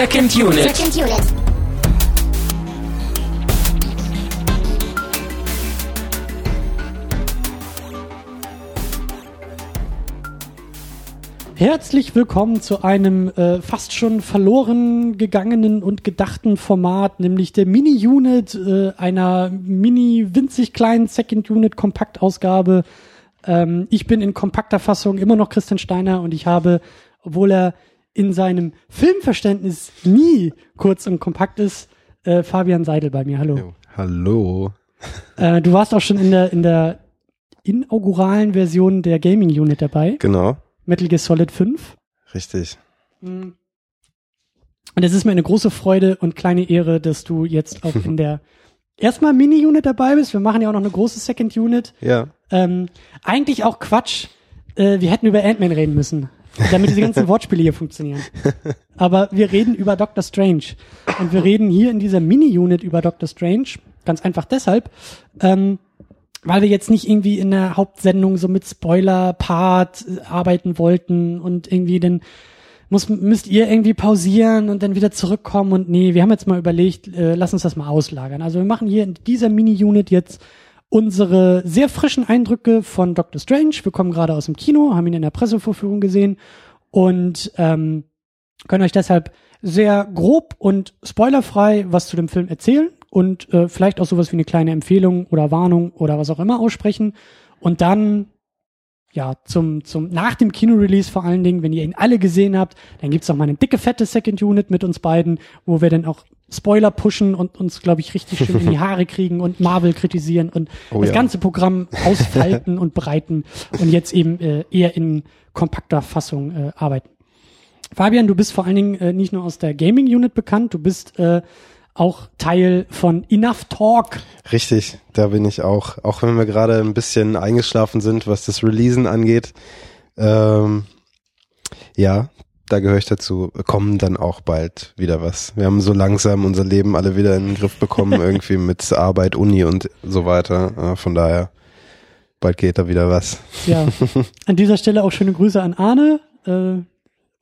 Second Unit. Second Unit. Herzlich willkommen zu einem äh, fast schon verloren gegangenen und gedachten Format, nämlich der Mini-Unit äh, einer mini-winzig kleinen Second-Unit-Kompaktausgabe. Ähm, ich bin in kompakter Fassung immer noch Christian Steiner und ich habe, obwohl er in seinem Filmverständnis nie kurz und kompakt ist, äh, Fabian Seidel bei mir. Hallo. Hallo. Äh, du warst auch schon in der, in der inauguralen Version der Gaming-Unit dabei. Genau, Metal Gear Solid 5. richtig. Und es ist mir eine große Freude und kleine Ehre, dass du jetzt auch in der erstmal Mini-Unit dabei bist. Wir machen ja auch noch eine große Second Unit. Ja, Ähm, eigentlich auch Quatsch. Äh, wir hätten über Ant-Man reden müssen, damit diese ganzen Wortspiele hier funktionieren. Aber wir reden über Doctor Strange. Und wir reden hier in dieser Mini-Unit über Doctor Strange. Ganz einfach deshalb, ähm, weil wir jetzt nicht irgendwie in der Hauptsendung so mit Spoiler-Part äh, arbeiten wollten und irgendwie dann muss, müsst ihr irgendwie pausieren und dann wieder zurückkommen und nee, wir haben jetzt mal überlegt, äh, lass uns das mal auslagern. Also wir machen hier in dieser Mini-Unit jetzt unsere sehr frischen Eindrücke von Doctor Strange. Wir kommen gerade aus dem Kino, haben ihn in der Pressevorführung gesehen und ähm, können euch deshalb sehr grob und spoilerfrei was zu dem Film erzählen und äh, vielleicht auch sowas wie eine kleine Empfehlung oder Warnung oder was auch immer aussprechen und dann ja, zum, zum, nach dem Kinorelease vor allen Dingen, wenn ihr ihn alle gesehen habt, dann gibt's noch mal eine dicke, fette Second Unit mit uns beiden, wo wir dann auch Spoiler pushen und uns, glaube ich, richtig schön in die Haare kriegen und Marvel kritisieren und Oh das ja. ganze Programm ausfalten und breiten und jetzt eben äh, eher in kompakter Fassung äh, arbeiten. Fabian, du bist vor allen Dingen äh, nicht nur aus der Gaming Unit bekannt, du bist äh, auch Teil von Enough Talk. richtig. Da bin ich auch. Auch wenn wir gerade ein bisschen eingeschlafen sind, was das Releasen angeht. Ähm, ja, da gehöre ich dazu. Kommen dann auch bald wieder was. Wir haben so langsam unser Leben alle wieder in den Griff bekommen, irgendwie mit Arbeit, Uni und so weiter. Von daher, bald geht da wieder was. Ja, an dieser Stelle auch schöne Grüße an Arne äh,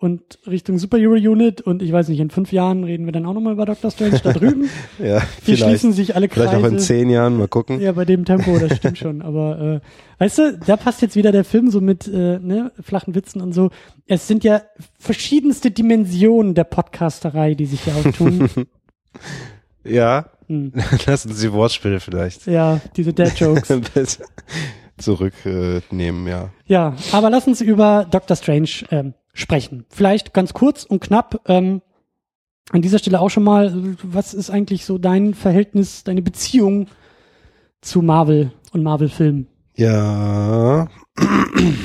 und Richtung Superhero Unit und ich weiß nicht, in fünf Jahren reden wir dann auch nochmal über Doctor Strange da drüben. Ja, vielleicht. schließen sich alle Vielleicht Kreise. auch in zehn Jahren, mal gucken. Ja, bei dem Tempo, das stimmt schon. Aber äh, weißt du, da passt jetzt wieder der Film so mit äh, ne, flachen Witzen und so. Es sind ja verschiedenste Dimensionen der Podcasterei, die sich hier auftun. Ja, Hm. lassen Sie Wortspiele vielleicht ja, diese Dad-Jokes. zurücknehmen, ja. Ja, aber lass uns über Doctor Strange ähm, sprechen. Vielleicht ganz kurz und knapp. Ähm, an dieser Stelle auch schon mal, was ist eigentlich so dein Verhältnis, deine Beziehung zu Marvel und Marvel-Filmen? Ja,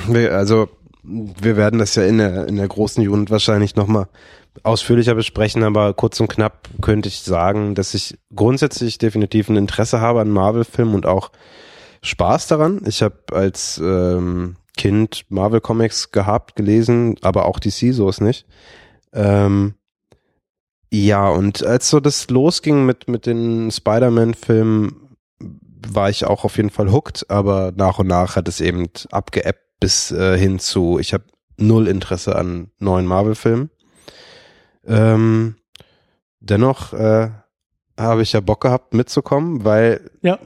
also wir werden das ja in der, in der großen Unit wahrscheinlich nochmal ausführlicher besprechen, aber kurz und knapp könnte ich sagen, dass ich grundsätzlich definitiv ein Interesse habe an Marvel-Filmen und auch Spaß daran. Ich habe als ähm, Kind Marvel-Comics gehabt, gelesen, aber auch DC, so ist nicht. Ähm, ja, und als so das losging mit, mit den Spider-Man-Filmen, war ich auch auf jeden Fall hooked, aber nach und nach hat es eben abgeebbt bis äh, hin zu, ich habe null Interesse an neuen Marvel-Filmen. Ähm, dennoch äh, habe ich ja Bock gehabt mitzukommen, weil Ja.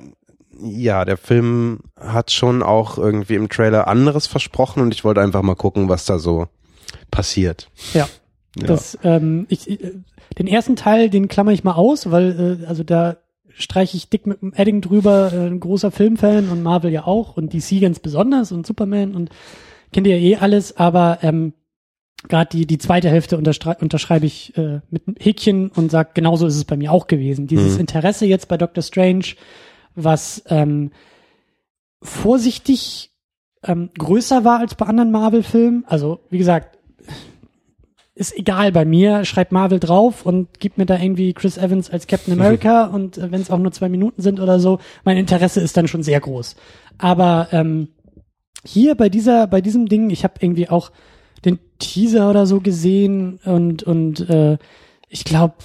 Ja, der Film hat schon auch irgendwie im Trailer anderes versprochen und ich wollte einfach mal gucken, was da so passiert. Ja. Ja. Das, ähm, ich, äh, den ersten Teil, den klammer ich mal aus, weil äh, also da streiche ich dick mit dem Edding drüber, äh, ein großer Filmfan und Marvel ja auch und DC ganz besonders und Superman und kennt ihr ja eh alles, aber ähm, gerade die die zweite Hälfte unterschreibe ich äh, mit einem Häkchen und sag genauso ist es bei mir auch gewesen. Dieses Mhm. Interesse jetzt bei Doctor Strange, was ähm, vorsichtig ähm, größer war als bei anderen Marvel-Filmen. Also wie gesagt, ist egal bei mir, schreibt Marvel drauf und gibt mir da irgendwie Chris Evans als Captain America und äh, wenn es auch nur zwei Minuten sind oder so, mein Interesse ist dann schon sehr groß. Aber ähm, hier bei dieser, bei diesem Ding, ich habe irgendwie auch den Teaser oder so gesehen und und äh, ich glaube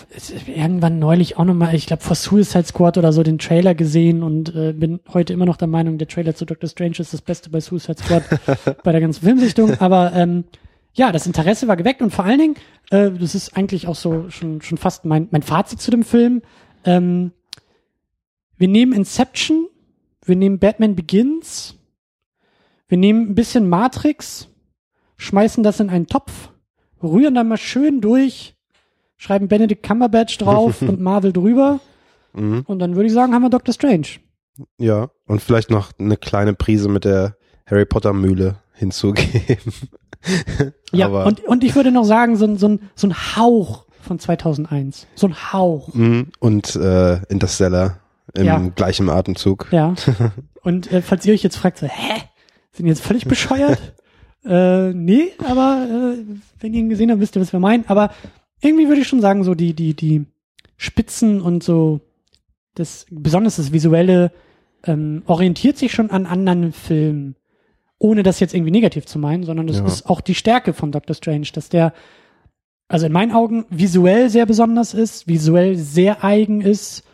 irgendwann neulich auch nochmal, ich glaube vor Suicide Squad oder so den Trailer gesehen und äh, bin heute immer noch der Meinung, der Trailer zu Doctor Strange ist das Beste bei Suicide Squad bei der ganzen Filmsichtung. Aber ähm, ja, das Interesse war geweckt und vor allen Dingen, äh, das ist eigentlich auch so schon, schon fast mein, mein Fazit zu dem Film. Ähm, wir nehmen Inception, wir nehmen Batman Begins, wir nehmen ein bisschen Matrix, schmeißen das in einen Topf, rühren da mal schön durch, schreiben Benedict Cumberbatch drauf und Marvel drüber. Mhm. Und dann würde ich sagen, haben wir Doctor Strange. Ja, und vielleicht noch eine kleine Prise mit der Harry Potter Mühle hinzugeben. Ja, Aber, und, und ich würde noch sagen, so, ein- so, ein, so ein Hauch von 2001. So ein Hauch. Mhm. und äh, Interstellar im Ja. gleichen Atemzug. Ja. Und äh, falls ihr euch jetzt fragt, so, hä? Sind jetzt völlig bescheuert? äh, nee, aber äh, wenn ihr ihn gesehen habt, wisst ihr, was wir meinen. Aber irgendwie würde ich schon sagen, so die, die, die Spitzen und so das, besonders das Visuelle, ähm, orientiert sich schon an anderen Filmen. Ohne das jetzt irgendwie negativ zu meinen, sondern das Ja. ist auch die Stärke von Doctor Strange, dass der, also in meinen Augen, visuell sehr besonders ist, visuell sehr eigen ist,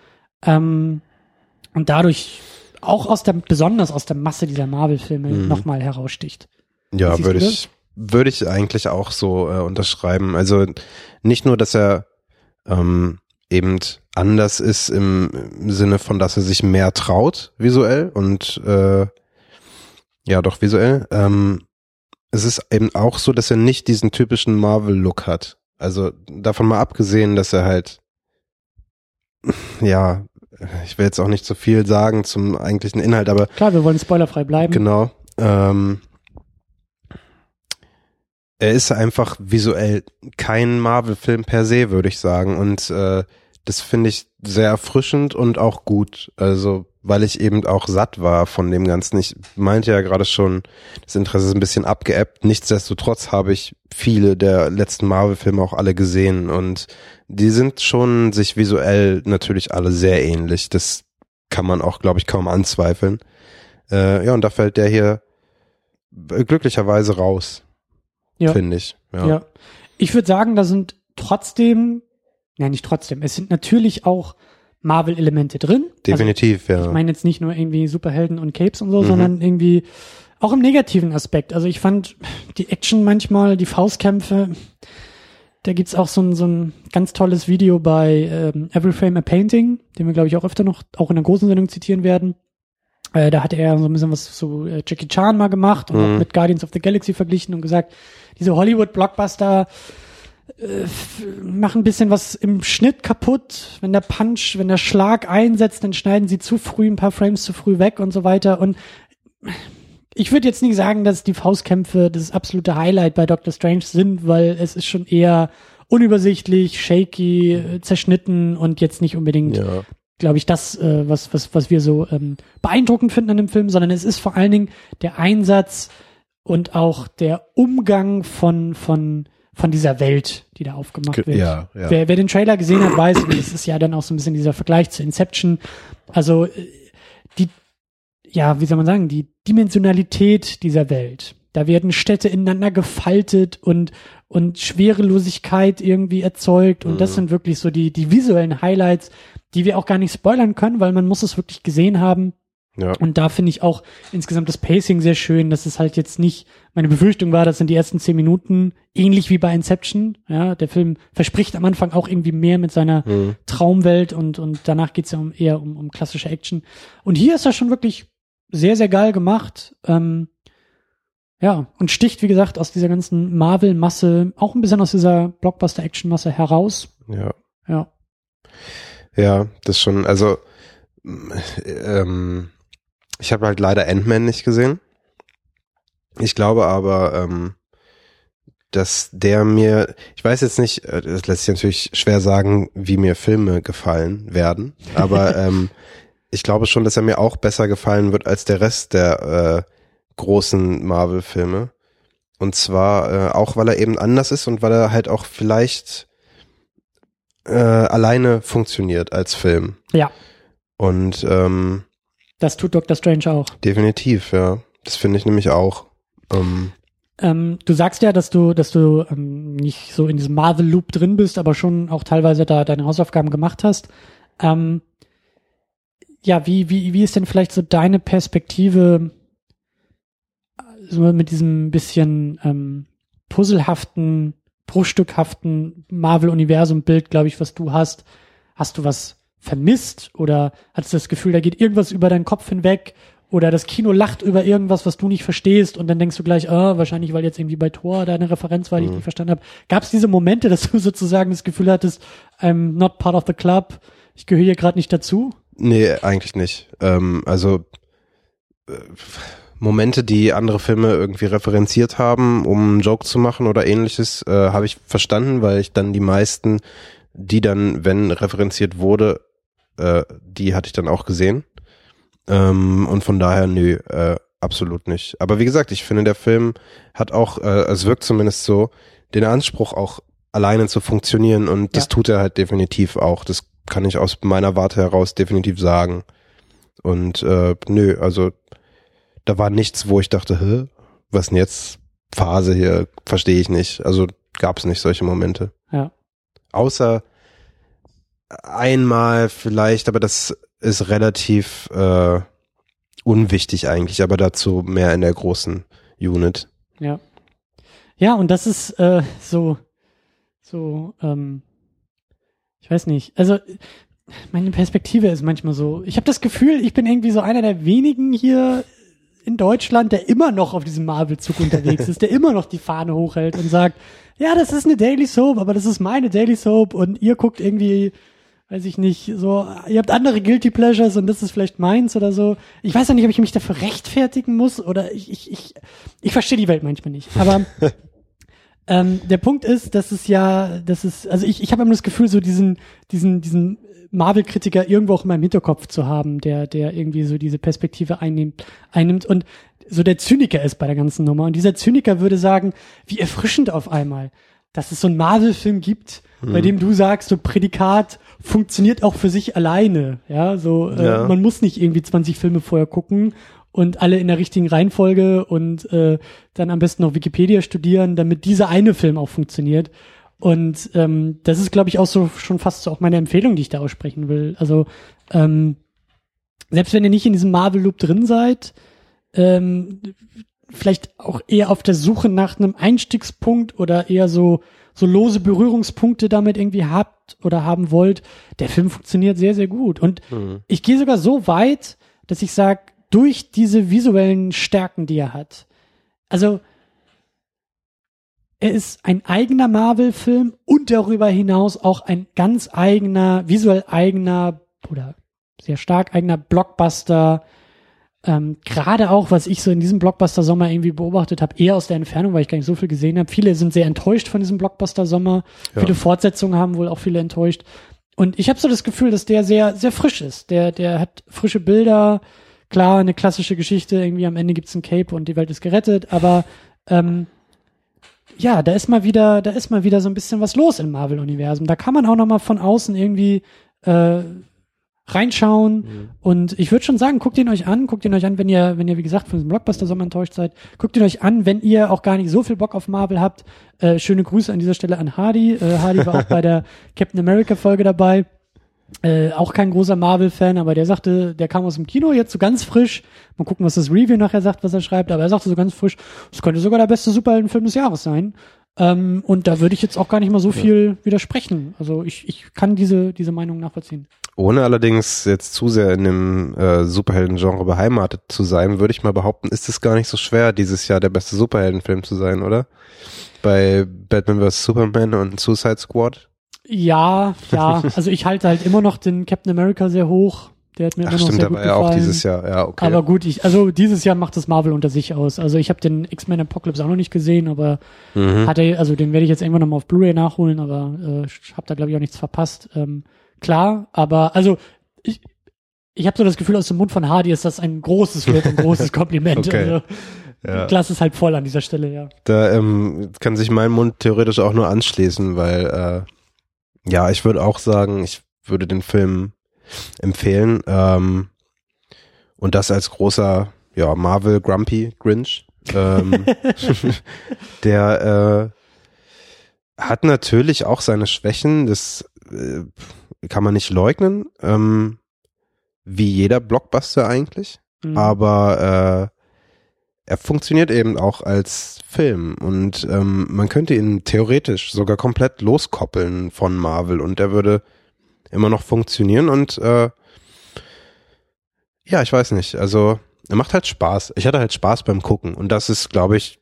ähm, und dadurch auch aus der, besonders aus der Masse dieser Marvel-Filme Mhm. nochmal heraussticht. Ja, würde ich, würde ich eigentlich auch so äh, unterschreiben. Also nicht nur, dass er ähm, eben anders ist im, im Sinne von, dass er sich mehr traut visuell und äh, ja doch visuell. Ähm, es ist eben auch so, dass er nicht diesen typischen Marvel-Look hat. Also davon mal abgesehen, dass er halt ja, ich will jetzt auch nicht so viel sagen zum eigentlichen Inhalt, aber Klar, wir wollen spoilerfrei bleiben. Genau. Ähm, er ist einfach visuell kein Marvel-Film per se, würde ich sagen. Und äh, das finde ich sehr erfrischend und auch gut. Also, weil ich eben auch satt war von dem Ganzen. Ich meinte ja gerade schon, das Interesse ist ein bisschen abgeebbt. Nichtsdestotrotz habe ich viele der letzten Marvel-Filme auch alle gesehen und die sind schon sich visuell natürlich alle sehr ähnlich. Das kann man auch, glaube ich, kaum anzweifeln. Äh, ja, und da fällt der hier äh, glücklicherweise raus, Ja. finde ich. Ja. Ja. Ich würde sagen, da sind trotzdem, ja nicht trotzdem, es sind natürlich auch Marvel-Elemente drin. Definitiv, Also, ja. ich meine jetzt nicht nur irgendwie Superhelden und Capes und so, Mhm. sondern irgendwie auch im negativen Aspekt. Also ich fand die Action manchmal, die Faustkämpfe, da gibt's auch so ein, so ein ganz tolles Video bei ähm, Every Frame a Painting, den wir, glaube ich, auch öfter noch, auch in der großen Sendung zitieren werden. Äh, da hat er so ein bisschen was zu äh, Jackie Chan mal gemacht und Mhm. auch mit Guardians of the Galaxy verglichen und gesagt, diese Hollywood-Blockbuster äh, machen ein bisschen was im Schnitt kaputt. Wenn der Punch, wenn der Schlag einsetzt, dann schneiden sie zu früh ein paar Frames zu früh weg und so weiter. Und ich würde jetzt nicht sagen, dass die Faustkämpfe das absolute Highlight bei Doctor Strange sind, weil es ist schon eher unübersichtlich, shaky, äh, zerschnitten und jetzt nicht unbedingt ja. Glaube ich, das, äh, was, was, was wir so ähm, beeindruckend finden an dem Film, sondern es ist vor allen Dingen der Einsatz und auch der Umgang von, von, von dieser Welt, die da aufgemacht Ge- wird. ja, ja. Wer, wer den Trailer gesehen hat, weiß, und das ist ja dann auch so ein bisschen dieser Vergleich zu Inception. Also äh, die, ja, wie soll man sagen, die Dimensionalität dieser Welt. Da werden Städte ineinander gefaltet und, und Schwerelosigkeit irgendwie erzeugt. Und das Mhm. sind wirklich so die, die visuellen Highlights, die wir auch gar nicht spoilern können, weil man muss es wirklich gesehen haben. Ja. Und da finde ich auch insgesamt das Pacing sehr schön, dass es halt jetzt nicht, meine Befürchtung war, das sind die ersten zehn Minuten, ähnlich wie bei Inception. Ja, der Film verspricht am Anfang auch irgendwie mehr mit seiner Mhm. Traumwelt und, und danach geht's ja um, eher um, um klassische Action. Und hier ist er schon wirklich sehr, sehr geil gemacht. Ähm, ja, und sticht, wie gesagt, aus dieser ganzen Marvel-Masse, auch ein bisschen aus dieser Blockbuster-Action-Masse heraus. ja. Ja. Ja, das schon, also ähm, ich habe halt leider Ant-Man nicht gesehen. Ich glaube aber, ähm, dass der mir, ich weiß jetzt nicht, äh, das lässt sich natürlich schwer sagen, wie mir Filme gefallen werden, aber ähm, ich glaube schon, dass er mir auch besser gefallen wird als der Rest der äh, großen Marvel-Filme. Und zwar äh, auch, weil er eben anders ist und weil er halt auch vielleicht äh, alleine funktioniert als Film. Ja, Und ähm, das tut Doctor Strange auch. definitiv, ja. Das finde ich nämlich auch. Ähm, Ähm, du sagst ja, dass du, dass du ähm, nicht so in diesem Marvel-Loop drin bist, aber schon auch teilweise da deine Hausaufgaben gemacht hast. Ähm, ja, wie, wie, wie ist denn vielleicht so deine Perspektive so mit diesem bisschen ähm, puzzelhaften, bruchstückhaften Marvel-Universum-Bild, glaube ich, was du hast, hast du was vermisst oder hattest du das Gefühl, da geht irgendwas über deinen Kopf hinweg oder das Kino lacht über irgendwas, was du nicht verstehst und dann denkst du gleich, ah, wahrscheinlich, weil jetzt irgendwie bei Tor deine Referenz war, die ich nicht verstanden habe. Gab es diese Momente, dass du sozusagen das Gefühl hattest, I'm not part of the club, ich gehöre hier gerade nicht dazu? Nee, eigentlich nicht. Ähm, also äh, Momente, die andere Filme irgendwie referenziert haben, um einen Joke zu machen oder ähnliches, äh, habe ich verstanden, weil ich dann die meisten, die dann, wenn referenziert wurde, äh, die hatte ich dann auch gesehen. Ähm, und von daher, nö, äh, absolut nicht. Aber wie gesagt, ich finde, der Film hat auch, äh, es wirkt zumindest so, den Anspruch auch alleine zu funktionieren und das Ja. tut er halt definitiv auch. Das kann ich aus meiner Warte heraus definitiv sagen. Und äh, nö, also da war nichts, wo ich dachte, Hä, was denn jetzt Phase hier, verstehe ich nicht. Also gab es nicht solche Momente. Ja. Außer einmal vielleicht, aber das ist relativ äh, unwichtig eigentlich, aber dazu mehr in der großen Unit. Ja. Ja, und das ist äh, so, so, ähm, ich weiß nicht. Also meine Perspektive ist manchmal so. Ich habe das Gefühl, ich bin irgendwie so einer der wenigen hier in Deutschland, der immer noch auf diesem Marvel-Zug unterwegs ist, der immer noch die Fahne hochhält und sagt, ja, das ist eine Daily Soap, aber das ist meine Daily Soap und ihr guckt irgendwie, weiß ich nicht, so, ihr habt andere Guilty Pleasures und das ist vielleicht meins oder so. Ich weiß ja nicht, ob ich mich dafür rechtfertigen muss oder ich, ich, ich, ich verstehe die Welt manchmal nicht. Aber ähm, der Punkt ist, dass es ja, dass es, also ich, ich habe immer das Gefühl, so diesen, diesen, diesen Marvel-Kritiker irgendwo auch in meinem Hinterkopf zu haben, der, der irgendwie so diese Perspektive einnimmt, einnimmt und so der Zyniker ist bei der ganzen Nummer. Und dieser Zyniker würde sagen, wie erfrischend auf einmal, dass es so einen Marvel-Film gibt, bei dem du sagst, so Prädikat funktioniert auch für sich alleine. Ja, so, äh, Ja. man muss nicht irgendwie 20 Filme vorher gucken und alle in der richtigen Reihenfolge und äh, dann am besten noch Wikipedia studieren, damit dieser eine Film auch funktioniert. Und ähm, das ist, glaube ich, auch so schon fast so auch meine Empfehlung, die ich da aussprechen will. Also ähm, selbst wenn ihr nicht in diesem Marvel-Loop drin seid, ähm, vielleicht auch eher auf der Suche nach einem Einstiegspunkt oder eher so so lose Berührungspunkte damit irgendwie habt oder haben wollt, der Film funktioniert sehr, sehr gut. Und ich gehe sogar so weit, dass ich sage, durch diese visuellen Stärken, die er hat, also er ist ein eigener Marvel-Film und darüber hinaus auch ein ganz eigener, visuell eigener oder sehr stark eigener Blockbuster. Ähm, Gerade auch, was ich so in diesem Blockbuster-Sommer irgendwie beobachtet habe, eher aus der Entfernung, weil ich gar nicht so viel gesehen habe. Viele sind sehr enttäuscht von diesem Blockbuster-Sommer. Ja. Viele Fortsetzungen haben wohl auch viele enttäuscht. Und ich habe so das Gefühl, dass der sehr, sehr frisch ist. Der, der hat frische Bilder. Klar, eine klassische Geschichte. Irgendwie am Ende gibt's ein Cape und die Welt ist gerettet. Aber ähm, ja, da ist mal wieder, da ist mal wieder so ein bisschen was los im Marvel-Universum. Da kann man auch noch mal von außen irgendwie äh, reinschauen. Und ich würde schon sagen, guckt ihn euch an, guckt ihn euch an, wenn ihr, wenn ihr, wie gesagt, von diesem Blockbuster-Sommer enttäuscht seid. Guckt ihn euch an, wenn ihr auch gar nicht so viel Bock auf Marvel habt. Äh, schöne Grüße an dieser Stelle an Hardy. Äh, Hardy war auch bei der Captain America-Folge dabei. Äh, auch kein großer Marvel-Fan, aber der sagte, der kam aus dem Kino jetzt so ganz frisch. Mal gucken, was das Review nachher sagt, was er schreibt, aber er sagte so ganz frisch, es könnte sogar der beste Superheldenfilm des Jahres sein. Ähm, und da würde ich jetzt auch gar nicht mal so viel widersprechen. Also ich, ich kann diese, diese Meinung nachvollziehen. Ohne allerdings jetzt zu sehr in dem äh, Superhelden-Genre beheimatet zu sein, würde ich mal behaupten, ist es gar nicht so schwer, dieses Jahr der beste Superheldenfilm zu sein, oder? Bei Batman vs. Superman und Suicide Squad? Ja, ja. Also ich halte halt immer noch den Captain America sehr hoch. Der hat mir Ach immer noch stimmt, sehr der gut war ja auch gefallen. dieses Jahr. Ja, okay. Aber gut, ich, also dieses Jahr macht das Marvel unter sich aus. Also ich habe den X-Men Apocalypse auch noch nicht gesehen, aber mhm. hatte, also den werde ich jetzt irgendwann nochmal auf Blu-ray nachholen, aber äh, ich habe da glaube ich auch nichts verpasst. Ähm, klar, aber also ich, ich habe so das Gefühl, aus dem Mund von Hardy ist das ein großes Lob, ein großes Kompliment. Okay. Also, Ja. Glas ist halt voll an dieser Stelle, ja. Da ähm, kann sich mein Mund theoretisch auch nur anschließen, weil äh, ja, ich würde auch sagen, ich würde den Film empfehlen. Ähm, und das als großer ja, Marvel Grumpy Grinch. Ähm, der äh, hat natürlich auch seine Schwächen, das äh, kann man nicht leugnen. Ähm, wie jeder Blockbuster eigentlich. Mhm. Aber äh, er funktioniert eben auch als Film und ähm, man könnte ihn theoretisch sogar komplett loskoppeln von Marvel und der würde immer noch funktionieren und äh, ja, ich weiß nicht, also er macht halt Spaß. Ich hatte halt Spaß beim Gucken und das ist, glaube ich,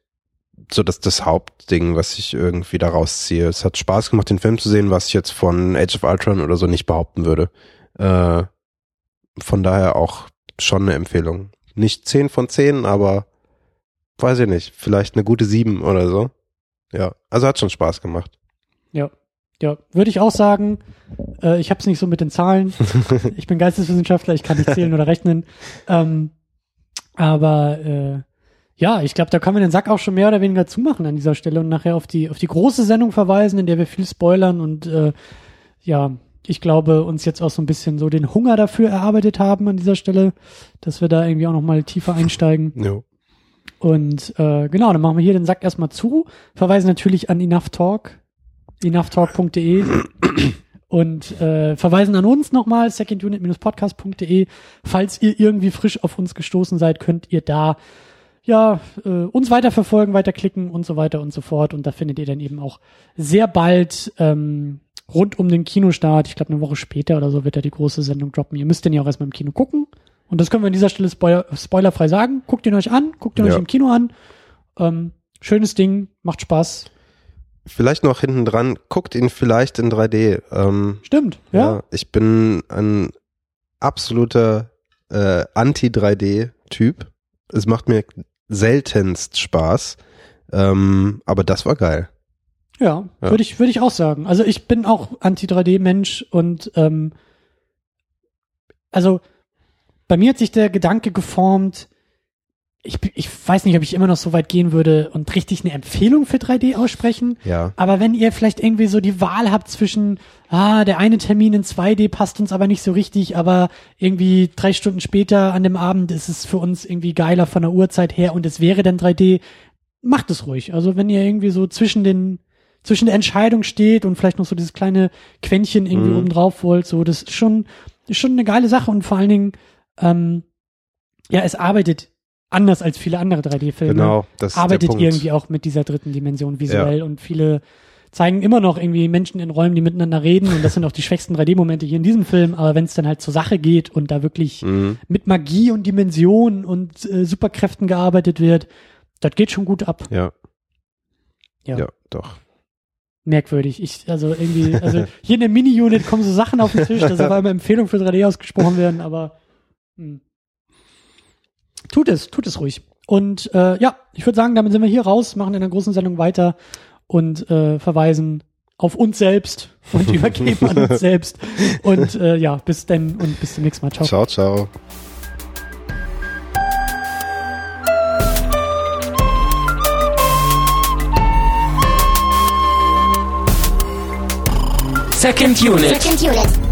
so das, das Hauptding, was ich irgendwie da rausziehe. Es hat Spaß gemacht, den Film zu sehen, was ich jetzt von Age of Ultron oder so nicht behaupten würde. Äh, von daher auch schon eine Empfehlung. Nicht 10 von 10, aber weiß ich nicht, vielleicht eine gute 7 oder so. Ja, also hat schon Spaß gemacht. Ja. Ja, würde ich auch sagen. Äh, ich habe es nicht so mit den Zahlen. ich bin Geisteswissenschaftler, ich kann nicht zählen oder rechnen. Ähm, aber äh, ja, ich glaube, da können wir den Sack auch schon mehr oder weniger zumachen an dieser Stelle und nachher auf die auf die große Sendung verweisen, in der wir viel spoilern und äh, ja, ich glaube, uns jetzt auch so ein bisschen so den Hunger dafür erarbeitet haben an dieser Stelle, dass wir da irgendwie auch noch mal tiefer einsteigen. Jo. Und äh, genau, dann machen wir hier den Sack erstmal zu, verweisen natürlich an Enough Talk, enoughtalk.de und äh, verweisen an uns nochmal, secondunit-podcast.de. Falls ihr irgendwie frisch auf uns gestoßen seid, könnt ihr da ja äh, uns weiterverfolgen, weiterklicken und so weiter und so fort. Und da findet ihr dann eben auch sehr bald ähm, rund um den Kinostart, ich glaube eine Woche später oder so, wird da die große Sendung droppen. Ihr müsst den ja auch erstmal im Kino gucken. Und das können wir an dieser Stelle spoiler spoilerfrei sagen. Guckt ihn euch an, guckt ihn Ja. euch im Kino an. Ähm, schönes Ding, macht Spaß. Vielleicht noch hinten dran, guckt ihn vielleicht in 3D. Ähm, Stimmt, ja. ja. ich bin ein absoluter äh, Anti-3D-Typ. Es macht mir seltenst Spaß. Ähm, aber das war geil. Ja, Ja. würde ich, würde ich auch sagen. Also ich bin auch Anti-3D-Mensch und ähm, also bei mir hat sich der Gedanke geformt, ich, ich weiß nicht, ob ich immer noch so weit gehen würde und richtig eine Empfehlung für 3D aussprechen. Ja. Aber wenn ihr vielleicht irgendwie so die Wahl habt zwischen, ah, der eine Termin in 2D passt uns aber nicht so richtig, aber irgendwie drei Stunden später an dem Abend ist es für uns irgendwie geiler von der Uhrzeit her und es wäre dann 3D, macht es ruhig. Also wenn ihr irgendwie so zwischen den, zwischen der Entscheidung steht und vielleicht noch so dieses kleine Quäntchen irgendwie Mhm. oben drauf wollt, so, das ist schon, ist schon eine geile Sache und vor allen Dingen, ähm, ja, es arbeitet anders als viele andere 3D-Filme Genau. Das ist der arbeitet Punkt. irgendwie auch mit dieser dritten Dimension visuell und viele zeigen immer noch irgendwie Menschen in Räumen, die miteinander reden und das sind auch die schwächsten 3D-Momente hier in diesem Film, aber wenn es dann halt zur Sache geht und da wirklich Mhm. mit Magie und Dimension und äh, Superkräften gearbeitet wird, das geht schon gut ab. Ja. Ja. ja. doch. Merkwürdig. Ich, also irgendwie, also hier in der Mini-Unit kommen so Sachen auf den Tisch, dass auf einmal Empfehlungen für 3D ausgesprochen werden, aber hm. tut es, tut es ruhig. Und äh, ja, ich würde sagen, damit sind wir hier raus, machen in der großen Sendung weiter und äh, verweisen auf uns selbst und übergeben an uns selbst. Und äh, ja, bis dann und bis zum nächsten Mal. Ciao. Ciao, ciao. Second Unit. Second unit.